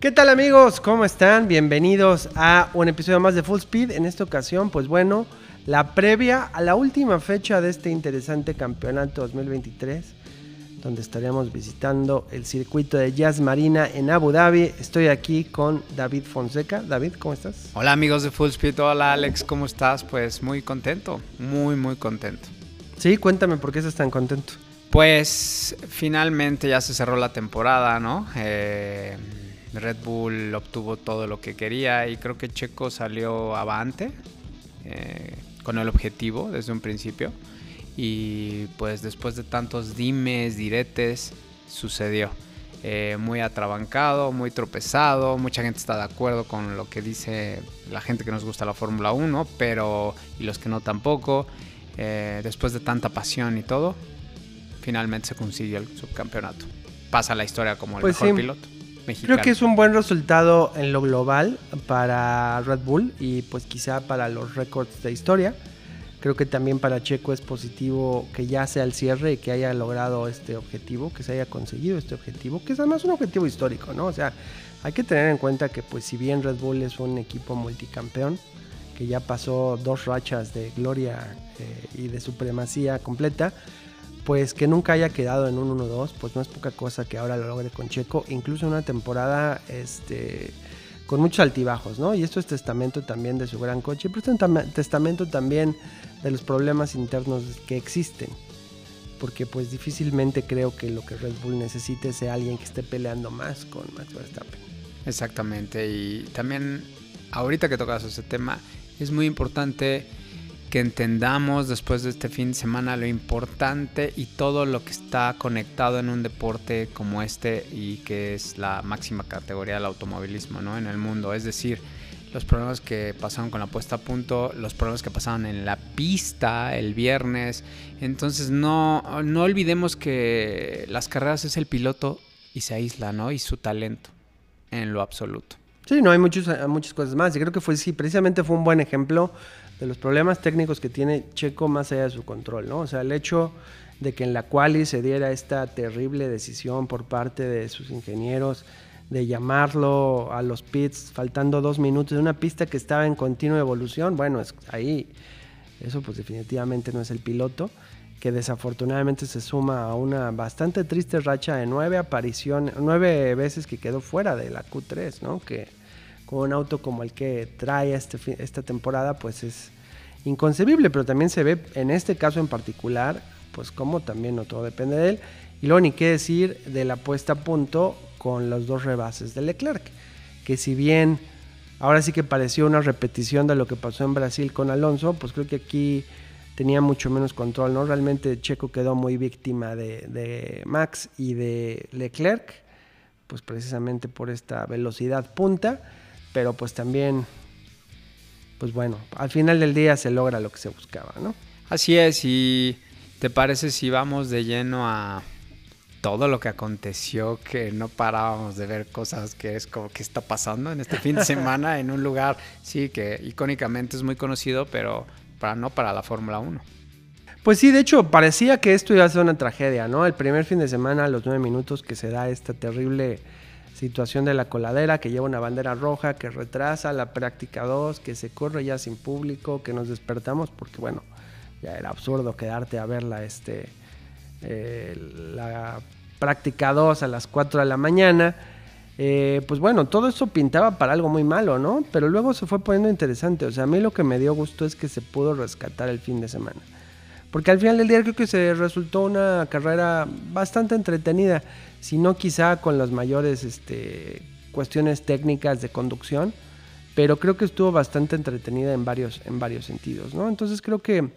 ¿Qué tal amigos? ¿Cómo están? Bienvenidos a un episodio más de Full Speed. En esta ocasión, pues bueno, la previa a la última fecha de este interesante campeonato 2023, donde estaríamos visitando el circuito de Jazz Marina en Abu Dhabi. Estoy aquí con David Fonseca. David, ¿cómo estás? Hola amigos de Full Speed, hola Alex, ¿cómo estás? Pues muy contento, muy muy contento. Sí, cuéntame por qué estás tan contento. Pues finalmente ya se cerró la temporada, ¿no? Eh, Red Bull obtuvo todo lo que quería y creo que Checo salió avante eh, con el objetivo desde un principio. Y pues después de tantos dimes, diretes, sucedió. Eh, muy atrabancado, muy tropezado, mucha gente está de acuerdo con lo que dice la gente que nos gusta la Fórmula 1, pero y los que no tampoco. Eh, después de tanta pasión y todo, finalmente se consiguió el subcampeonato. Pasa la historia como el Pues mejor sí. piloto. Creo que es un buen resultado en lo global para Red Bull y pues quizá para los récords de historia. Creo que también para Checo es positivo que ya sea el cierre y que haya logrado este objetivo, que se haya conseguido este objetivo, que es además un objetivo histórico, ¿no? O sea, hay que tener en cuenta que pues si bien Red Bull es un equipo multicampeón, que ya pasó dos rachas de gloria eh, y de supremacía completa, pues que nunca haya quedado en un 1-2, pues no es poca cosa que ahora lo logre con Checo, incluso una temporada este, con muchos altibajos, ¿no? Y esto es testamento también de su gran coche, pero es tam- testamento también de los problemas internos que existen, porque pues difícilmente creo que lo que Red Bull necesite sea alguien que esté peleando más con Max Verstappen. Exactamente, y también ahorita que tocas ese tema, es muy importante que entendamos después de este fin de semana lo importante y todo lo que está conectado en un deporte como este y que es la máxima categoría del automovilismo ¿no? en el mundo. Es decir, los problemas que pasaron con la puesta a punto, los problemas que pasaron en la pista el viernes. Entonces no, no olvidemos que las carreras es el piloto y se aísla, ¿no? Y su talento en lo absoluto. Sí, no hay muchos, eh, muchas cosas más. Y creo que fue, sí, precisamente fue un buen ejemplo de los problemas técnicos que tiene Checo más allá de su control, ¿no? O sea, el hecho de que en la quali se diera esta terrible decisión por parte de sus ingenieros de llamarlo a los pits faltando dos minutos de una pista que estaba en continua evolución, bueno, ahí eso pues definitivamente no es el piloto, que desafortunadamente se suma a una bastante triste racha de nueve apariciones, nueve veces que quedó fuera de la Q3, ¿no? Que con un auto como el que trae este, esta temporada, pues es inconcebible, pero también se ve en este caso en particular, pues como también no todo depende de él. Y luego ni qué decir de la puesta a punto con los dos rebases de Leclerc, que si bien ahora sí que pareció una repetición de lo que pasó en Brasil con Alonso, pues creo que aquí tenía mucho menos control, ¿no? Realmente Checo quedó muy víctima de Max y de Leclerc, pues precisamente por esta velocidad punta, pero pues también, pues bueno, al final del día se logra lo que se buscaba, ¿no? Así es, y ¿te parece si vamos de lleno a todo lo que aconteció, que no parábamos de ver cosas que es como que está pasando en este fin de semana en un lugar, sí, que icónicamente es muy conocido, pero para no para la Fórmula 1. Pues sí, de hecho, parecía que esto iba a ser una tragedia, ¿no? El primer fin de semana, a los nueve minutos que se da esta terrible situación de la coladera, que lleva una bandera roja, que retrasa la práctica 2, que se corre ya sin público, que nos despertamos, porque bueno, ya era absurdo quedarte a verla, este, eh, la práctica 2 a las 4 de la mañana. Eh, pues bueno, todo eso pintaba para algo muy malo, ¿no? Pero luego se fue poniendo interesante. O sea, a mí lo que me dio gusto es que se pudo rescatar el fin de semana. Porque al final del día creo que se resultó una carrera bastante entretenida, si no quizá con las mayores este, cuestiones técnicas de conducción, pero creo que estuvo bastante entretenida en varios, en varios sentidos, ¿no? Entonces creo que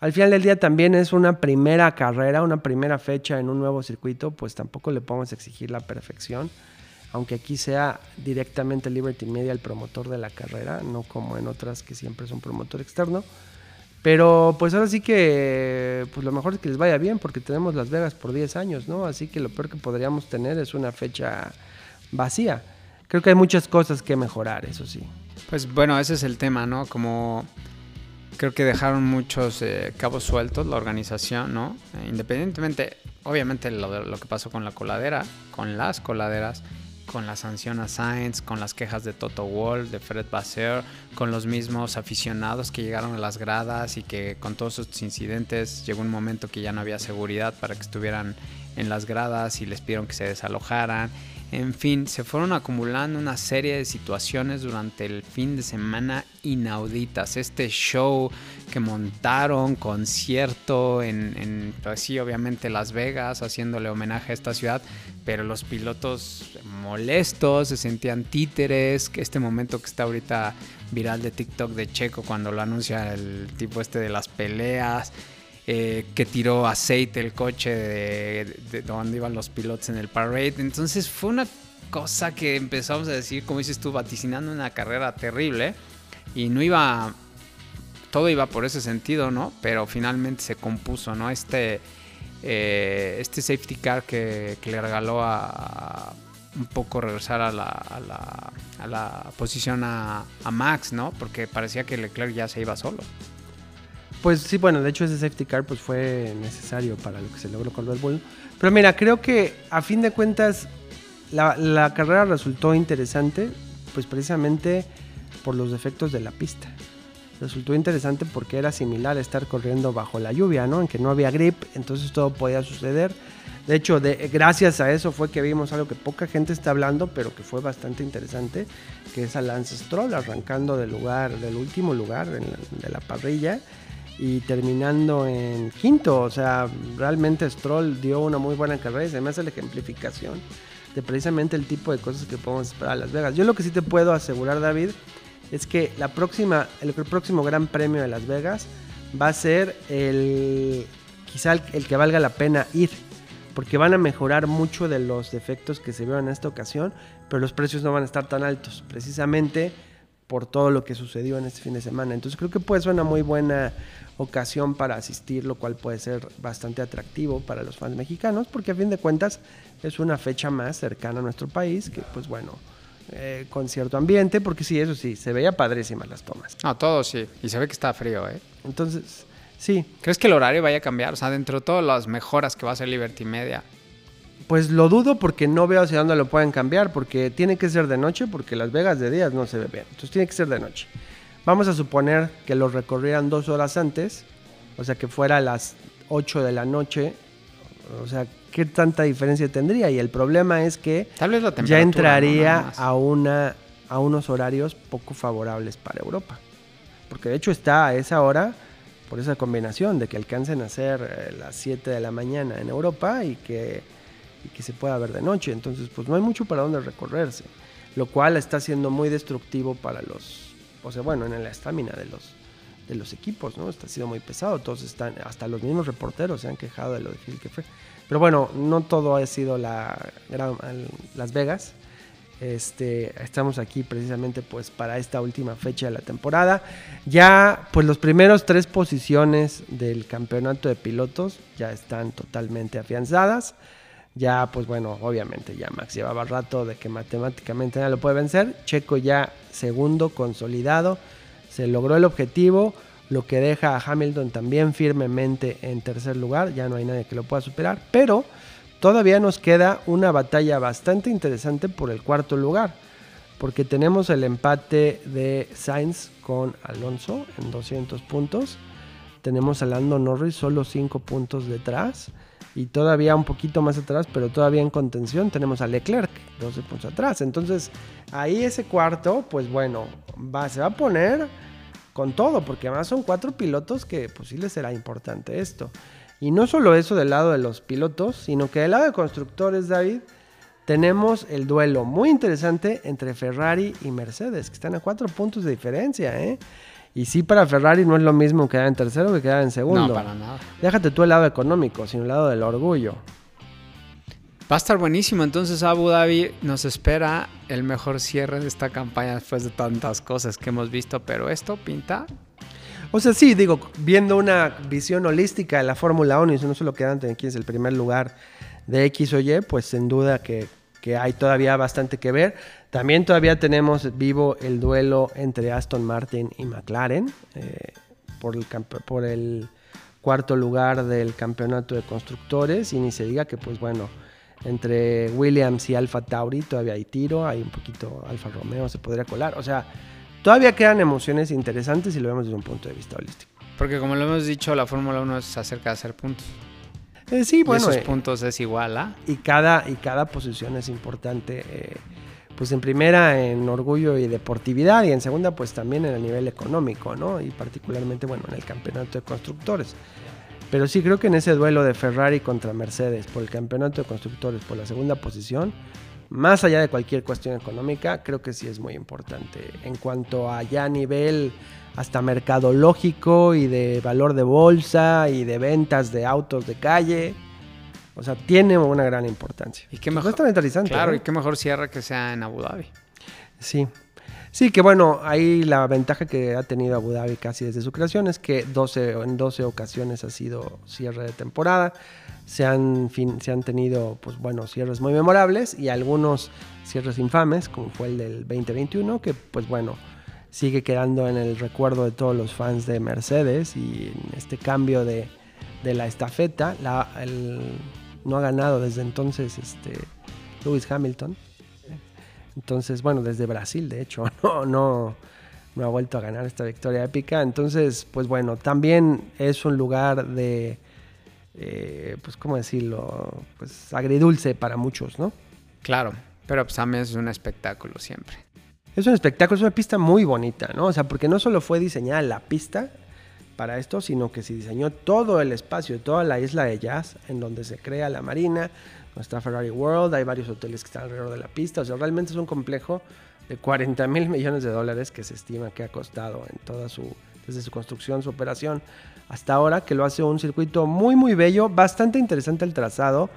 al final del día también es una primera carrera, una primera fecha en un nuevo circuito, pues tampoco le podemos exigir la perfección, aunque aquí sea directamente Liberty Media el promotor de la carrera, no como en otras que siempre es un promotor externo. Pero pues ahora sí que pues lo mejor es que les vaya bien porque tenemos Las Vegas por 10 años, ¿no? Así que lo peor que podríamos tener es una fecha vacía. Creo que hay muchas cosas que mejorar, eso sí. Pues bueno, ese es el tema, ¿no? Como creo que dejaron muchos eh, cabos sueltos la organización, ¿no? Eh, independientemente, obviamente, lo, lo que pasó con la coladera, con las coladeras, con la sanción a Sainz, con las quejas de Toto Wolff, de Fred Basser, con los mismos aficionados que llegaron a las gradas y que con todos estos incidentes llegó un momento que ya no había seguridad para que estuvieran en las gradas y les pidieron que se desalojaran. En fin, se fueron acumulando una serie de situaciones durante el fin de semana inauditas. Este show que montaron, concierto en, en pues sí, obviamente Las Vegas, haciéndole homenaje a esta ciudad, pero los pilotos molestos, se sentían títeres, este momento que está ahorita viral de TikTok de Checo cuando lo anuncia el tipo este de las peleas. Eh, que tiró aceite el coche de, donde iban los pilotos en el parade. Entonces fue una cosa que empezamos a decir, como dices tú, vaticinando una carrera terrible. Y no iba, todo iba por ese sentido, ¿no? Pero finalmente se compuso, ¿no? Este, eh, este safety car que, le regaló a, un poco regresar a la, a posición a, a Max, ¿no? Porque parecía que Leclerc ya se iba solo. Pues sí, bueno, de hecho ese safety car pues fue necesario para lo que se logró con Red Bull. Pero mira, creo que a fin de cuentas la, carrera resultó interesante, pues precisamente por los defectos de la pista. Resultó interesante porque era similar a estar corriendo bajo la lluvia, ¿no? En que no había grip, entonces todo podía suceder. De hecho, de, gracias a eso fue que vimos algo que poca gente está hablando, pero que fue bastante interesante, que es a Lance Stroll arrancando del lugar, del último lugar de la parrilla y terminando en quinto. O sea, realmente Stroll dio una muy buena carrera y se me hace la ejemplificación de precisamente el tipo de cosas que podemos esperar a Las Vegas. Yo lo que sí te puedo asegurar, David, es que la próxima, el, próximo Gran Premio de Las Vegas va a ser el quizá el, que valga la pena ir, porque van a mejorar mucho de los defectos que se vieron en esta ocasión, pero los precios no van a estar tan altos, precisamente por todo lo que sucedió en este fin de semana. Entonces creo que puede ser una muy buena ocasión para asistir, lo cual puede ser bastante atractivo para los fans mexicanos, porque a fin de cuentas es una fecha más cercana a nuestro país, que pues bueno, eh, con cierto ambiente, porque sí, eso sí, se veía padrísimas las tomas. No, todo sí, y se ve que está frío, ¿eh? Entonces, sí. ¿Crees que el horario vaya a cambiar? O sea, dentro de todas las mejoras que va a hacer Liberty Media, pues lo dudo porque no veo hacia dónde lo pueden cambiar, porque tiene que ser de noche, porque Las Vegas de días no se ve bien. Entonces tiene que ser de noche. Vamos a suponer que lo recorrieran dos horas antes, o sea que fuera a las 8 de la noche. O sea, ¿qué tanta diferencia tendría? Y el problema es que ya entraría a, una, a unos horarios poco favorables para Europa. Porque de hecho está a esa hora por esa combinación de que alcancen a ser eh, las 7 de la mañana en Europa y que y que se pueda ver de noche. Entonces, pues no hay mucho para dónde recorrerse, lo cual está siendo muy destructivo para los, o sea, bueno, en la estamina de los, de los equipos, ¿no? Está siendo muy pesado, todos están, hasta los mismos reporteros se han quejado de lo difícil que fue. Pero bueno, no todo ha sido la Las Vegas. Este, estamos aquí precisamente pues para esta última fecha de la temporada. Ya pues los primeros tres posiciones del campeonato de pilotos ya están totalmente afianzadas. Ya, pues bueno, obviamente ya Max llevaba rato de que matemáticamente ya lo puede vencer. Checo ya segundo, consolidado. Se logró el objetivo, lo que deja a Hamilton también firmemente en tercer lugar. Ya no hay nadie que lo pueda superar. Pero todavía nos queda una batalla bastante interesante por el cuarto lugar. Porque tenemos el empate de Sainz con Alonso en 200 puntos. Tenemos a Lando Norris solo 5 puntos detrás y todavía un poquito más atrás, pero todavía en contención tenemos a Leclerc, 12 puntos atrás. Entonces, ahí ese cuarto, pues bueno, va, se va a poner con todo, porque además son cuatro pilotos que pues sí les será importante esto. Y no solo eso del lado de los pilotos, sino que del lado de constructores, David, tenemos el duelo muy interesante entre Ferrari y Mercedes, que están a cuatro puntos de diferencia, ¿eh? Y sí, para Ferrari no es lo mismo quedar en tercero que quedar en segundo. No, para nada. Déjate tú el lado económico, sino el lado del orgullo. Va a estar buenísimo. Entonces, Abu Dhabi nos espera el mejor cierre de esta campaña después de tantas cosas que hemos visto. Pero esto pinta. O sea, sí, digo, viendo una visión holística de la Fórmula 1 y no solo quedan en quién es el primer lugar de X o Y, pues sin duda que, que hay todavía bastante que ver. También todavía tenemos vivo el duelo entre Aston Martin y McLaren eh, por, el por el cuarto lugar del campeonato de constructores y ni se diga que pues bueno, entre Williams y Alfa Tauri todavía hay tiro, hay un poquito Alfa Romeo, se podría colar. O sea, todavía quedan emociones interesantes si lo vemos desde un punto de vista holístico. Porque como lo hemos dicho, la Fórmula 1 se acerca a hacer puntos. Eh, sí, bueno. y esos eh, puntos es igual a. y, cada, y cada posición es importante. eh, pues en primera en orgullo y deportividad y en segunda pues también en el nivel económico, ¿no? Y particularmente, bueno, en el campeonato de constructores. Pero sí creo que en ese duelo de Ferrari contra Mercedes por el campeonato de constructores por la segunda posición, más allá de cualquier cuestión económica, creo que sí es muy importante. En cuanto a ya nivel hasta mercadológico y de valor de bolsa y de ventas de autos de calle, o sea, tiene una gran importancia. Y qué Pues mejor. no es tan interesante. Claro, ¿eh? y qué mejor cierre que sea en Abu Dhabi. Sí. Sí, que bueno, ahí la ventaja que ha tenido Abu Dhabi casi desde su creación es que 12, en 12 ocasiones ha sido cierre de temporada. Se han, fin- se han tenido, pues bueno, cierres muy memorables y algunos cierres infames, como fue el del 2021, que pues bueno, sigue quedando en el recuerdo de todos los fans de Mercedes y en este cambio de, de la estafeta. La, el- no ha ganado desde entonces este, Lewis Hamilton. Entonces, bueno, desde Brasil, de hecho, no, no, no ha vuelto a ganar esta victoria épica. Entonces, pues bueno, también es un lugar de, eh, pues, ¿cómo decirlo? Pues agridulce para muchos, ¿no? Claro, pero pues también es un espectáculo siempre. Es un espectáculo, es una pista muy bonita, ¿no? O sea, porque no solo fue diseñada la pista para esto, sino que se diseñó todo el espacio, toda la isla de jazz, en donde se crea la marina, nuestra Ferrari World, hay varios hoteles que están alrededor de la pista, o sea, realmente es un complejo de 40 mil millones de dólares que se estima que ha costado en toda su, desde su construcción, su operación, hasta ahora, que lo hace un circuito muy, muy bello, bastante interesante el trazado,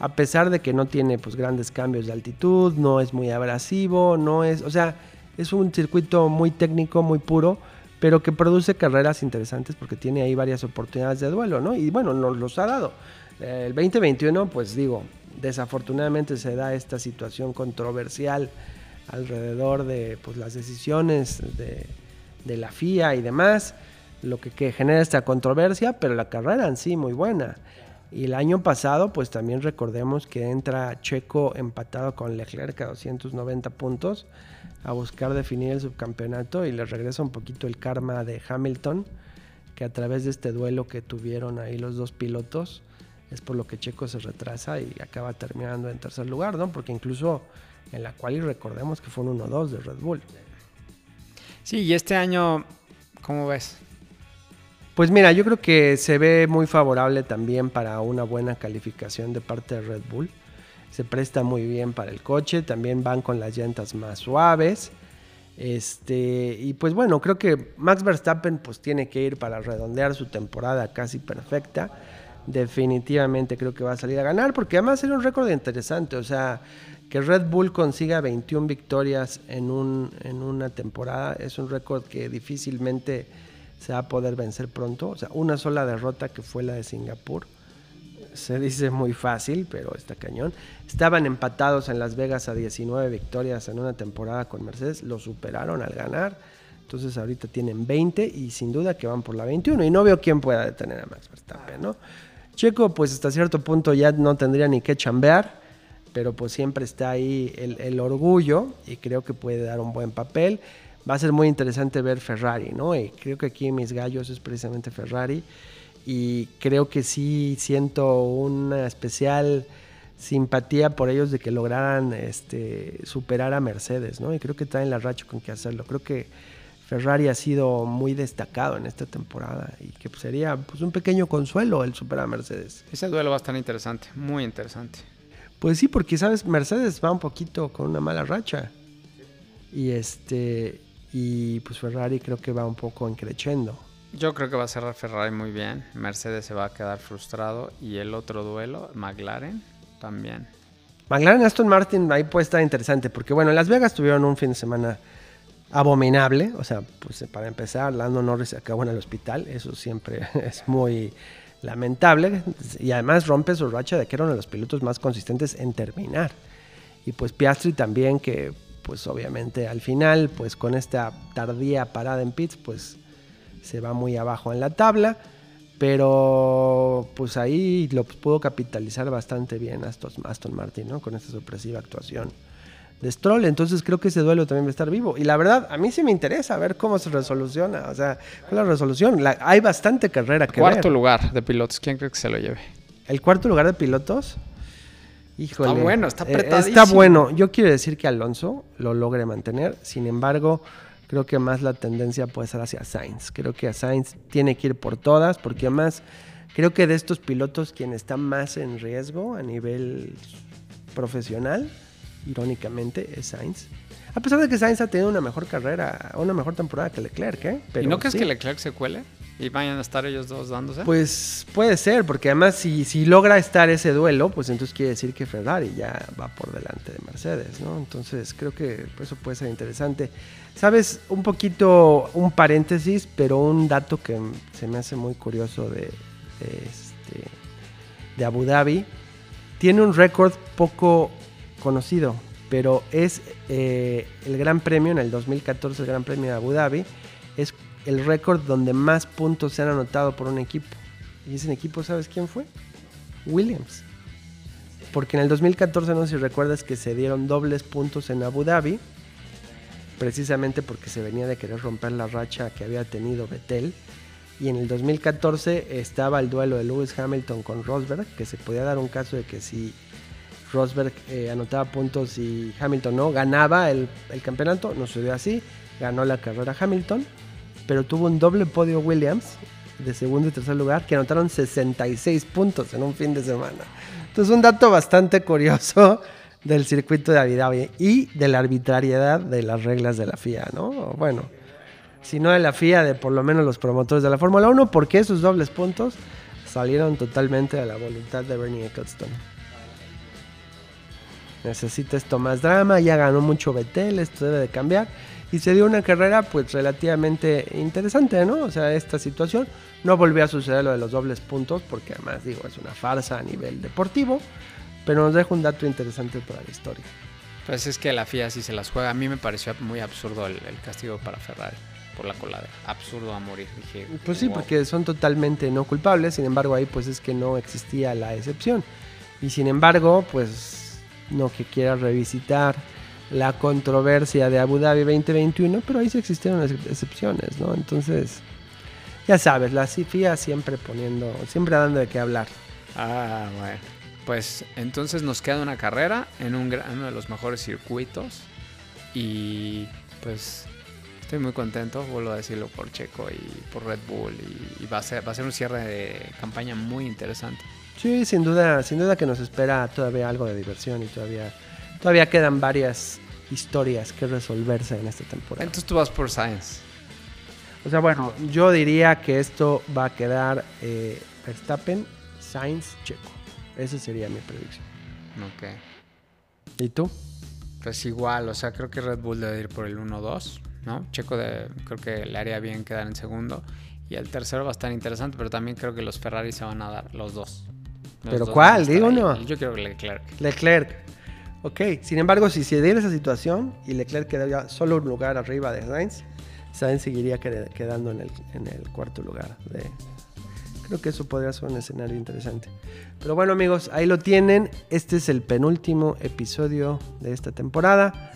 a pesar de que no tiene pues grandes cambios de altitud, no es muy abrasivo, no es, o sea, es un circuito muy técnico, muy puro, pero que produce carreras interesantes porque tiene ahí varias oportunidades de duelo, ¿no? Y bueno, nos los ha dado. El 2021, pues digo, desafortunadamente se da esta situación controversial alrededor de pues, las decisiones de, de la FIA y demás, lo que, que genera esta controversia, pero la carrera en sí muy buena. Y el año pasado, pues también recordemos que entra Checo empatado con Leclerc a 290 puntos a buscar definir el subcampeonato y le regresa un poquito el karma de Hamilton, que a través de este duelo que tuvieron ahí los dos pilotos, es por lo que Checo se retrasa y acaba terminando en tercer lugar, ¿no? Porque incluso en la cual y recordemos que fue un 1-2 de Red Bull. Sí, y este año, ¿cómo ves? Pues mira, yo creo que se ve muy favorable también para una buena calificación de parte de Red Bull. Se presta muy bien para el coche, también van con las llantas más suaves. Este, y pues bueno, creo que Max Verstappen pues tiene que ir para redondear su temporada casi perfecta. Definitivamente creo que va a salir a ganar porque además era un récord interesante, o sea, que Red Bull consiga 21 victorias en, un, en una temporada es un récord que difícilmente se va a poder vencer pronto. O sea, una sola derrota que fue la de Singapur. Se dice muy fácil, pero está cañón. Estaban empatados en Las Vegas a 19 victorias en una temporada con Mercedes. Lo superaron al ganar. Entonces ahorita tienen 20 y sin duda que van por la 21. Y no veo quién pueda detener a Max Verstappen, ¿no? Checo, pues hasta cierto punto ya no tendría ni que chambear. Pero pues siempre está ahí el, el orgullo y creo que puede dar un buen papel va a ser muy interesante ver Ferrari, ¿no? Y creo que aquí mis gallos es precisamente Ferrari. Y creo que sí siento una especial simpatía por ellos de que lograran este, superar a Mercedes, ¿no? Y creo que traen la racha con que hacerlo. Creo que Ferrari ha sido muy destacado en esta temporada y que pues, sería pues, un pequeño consuelo el superar a Mercedes. Ese duelo va a estar interesante, muy interesante. Pues sí, porque sabes, Mercedes va un poquito con una mala racha. Y este y pues Ferrari creo que va un poco encrechendo. Yo creo que va a cerrar Ferrari muy bien. Mercedes se va a quedar frustrado. Y el otro duelo, McLaren, también. McLaren Aston Martin ahí puede estar interesante porque bueno, en Las Vegas tuvieron un fin de semana abominable, o sea, pues para empezar, Lando Norris acabó en el hospital, eso siempre es muy lamentable y además rompe su racha de que era uno de los pilotos más consistentes en terminar. Y pues Piastri también que pues obviamente al final, pues con esta tardía parada en pits, pues se va muy abajo en la tabla. Pero pues ahí lo pudo capitalizar bastante bien Aston, Aston Martin, ¿no? Con esta sorpresiva actuación de Stroll. Entonces creo que ese duelo también va a estar vivo. Y la verdad, a mí sí me interesa ver cómo se resoluciona. O sea, la resolución. hay bastante carrera que Cuarto lugar de pilotos. ¿Quién cree que se lo lleve? ¿El cuarto lugar de pilotos? Híjole. Está bueno, está eh, apretado. está bueno. Yo quiero decir que Alonso lo logre mantener. Sin embargo, creo que más la tendencia puede ser hacia Sainz. Creo que a Sainz tiene que ir por todas, porque además creo que de estos pilotos quien está más en riesgo a nivel profesional, irónicamente, es Sainz. A pesar de que Sainz ha tenido una mejor carrera, una mejor temporada que Leclerc, ¿eh? Pero, ¿Y no crees que Leclerc se cuele? ¿Y vayan a estar ellos dos dándose? Pues puede ser, porque además si, si logra estar ese duelo, pues entonces quiere decir que Ferrari ya va por delante de Mercedes, ¿no? Entonces creo que eso puede ser interesante. Sabes, un poquito, un paréntesis, pero un dato que se me hace muy curioso de, este, de Abu Dhabi. Tiene un récord poco conocido, pero es eh, el Gran Premio en el 2014, el Gran Premio de Abu Dhabi, es el récord donde más puntos se han anotado por un equipo. Y ese equipo, ¿sabes quién fue? Williams. Porque en el 2014, no sé si recuerdas que se dieron dobles puntos en Abu Dhabi, precisamente porque se venía de querer romper la racha que había tenido Vettel. Y en el 2014 estaba el duelo de Lewis Hamilton con Rosberg, que se podía dar un caso de que si Rosberg eh, anotaba puntos y Hamilton no, ganaba el, el campeonato, no sucedió así, ganó la carrera Hamilton pero tuvo un doble podio Williams de segundo y tercer lugar que anotaron 66 puntos en un fin de semana. Entonces un dato bastante curioso del circuito de Abu y de la arbitrariedad de las reglas de la FIA, ¿no? Bueno, si no de la FIA, de por lo menos los promotores de la Fórmula 1, porque esos dobles puntos salieron totalmente a la voluntad de Bernie Ecclestone. Necesita esto más drama, ya ganó mucho Betel, esto debe de cambiar y se dio una carrera pues relativamente interesante, ¿no? O sea, esta situación no volvió a suceder lo de los dobles puntos porque además digo, es una farsa a nivel deportivo, pero nos deja un dato interesante para la historia. Pues es que la FIA sí se las juega. A mí me pareció muy absurdo el, castigo para Ferrari por la coladera. Absurdo a morir. Dije, pues sí, porque son totalmente no culpables. Sin embargo, ahí pues es que no existía la excepción. Y sin embargo, pues no que quiera revisitar la controversia de Abu Dhabi 2021, pero ahí sí existieron excepciones, ¿no? Entonces, ya sabes, la CIFIA siempre poniendo, siempre dando de qué hablar. Ah, bueno. Pues entonces nos queda una carrera en, un, uno de los mejores circuitos y pues estoy muy contento, vuelvo a decirlo por Checo y por Red Bull y, va, a ser, va a ser un cierre de campaña muy interesante. Sí, sin duda, sin duda que nos espera todavía algo de diversión y todavía todavía quedan varias historias que resolverse en esta temporada. Entonces tú vas por Science. O sea, bueno, yo diría que esto va a quedar eh, Verstappen, Sainz, Checo. Esa sería mi predicción. Ok. ¿Y tú? Pues igual, o sea, creo que Red Bull debe ir por el 1-2, ¿no? Checo de, creo que le haría bien quedar en segundo. Y el tercero va a estar interesante, pero también creo que los Ferrari se van a dar, los dos. ¿Pero cuál? Digo no. Yo quiero Leclerc. Leclerc. Ok, sin embargo, si se diera esa situación y Leclerc quedaría solo un lugar arriba de Sainz, Sainz seguiría quedando en el, cuarto lugar. Creo que eso podría ser un escenario interesante. Pero bueno amigos, ahí lo tienen. Este es el penúltimo episodio de esta temporada.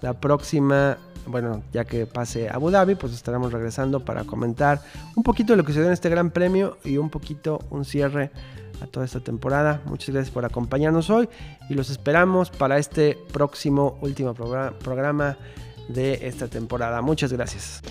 La próxima, bueno, ya que pase Abu Dhabi, pues estaremos regresando para comentar un poquito de lo que se dio en este gran premio y un poquito un cierre a toda esta temporada. Muchas gracias por acompañarnos hoy y los esperamos para este próximo último programa de esta temporada. Muchas gracias.